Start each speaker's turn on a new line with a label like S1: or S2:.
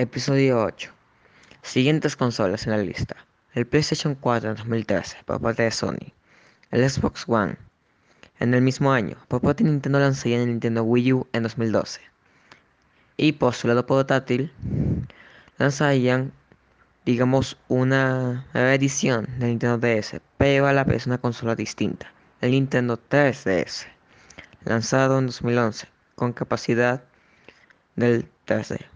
S1: Episodio 8. Siguientes consolas en la lista. El PlayStation 4 en 2013 por parte de Sony. El Xbox One. En el mismo año, por parte de Nintendo lanzaría el Nintendo Wii U en 2012. Y por su lado portátil, lanzarían, digamos, una edición del Nintendo DS, pero a la vez una consola distinta. El Nintendo 3DS, lanzado en 2011, con capacidad del 3D.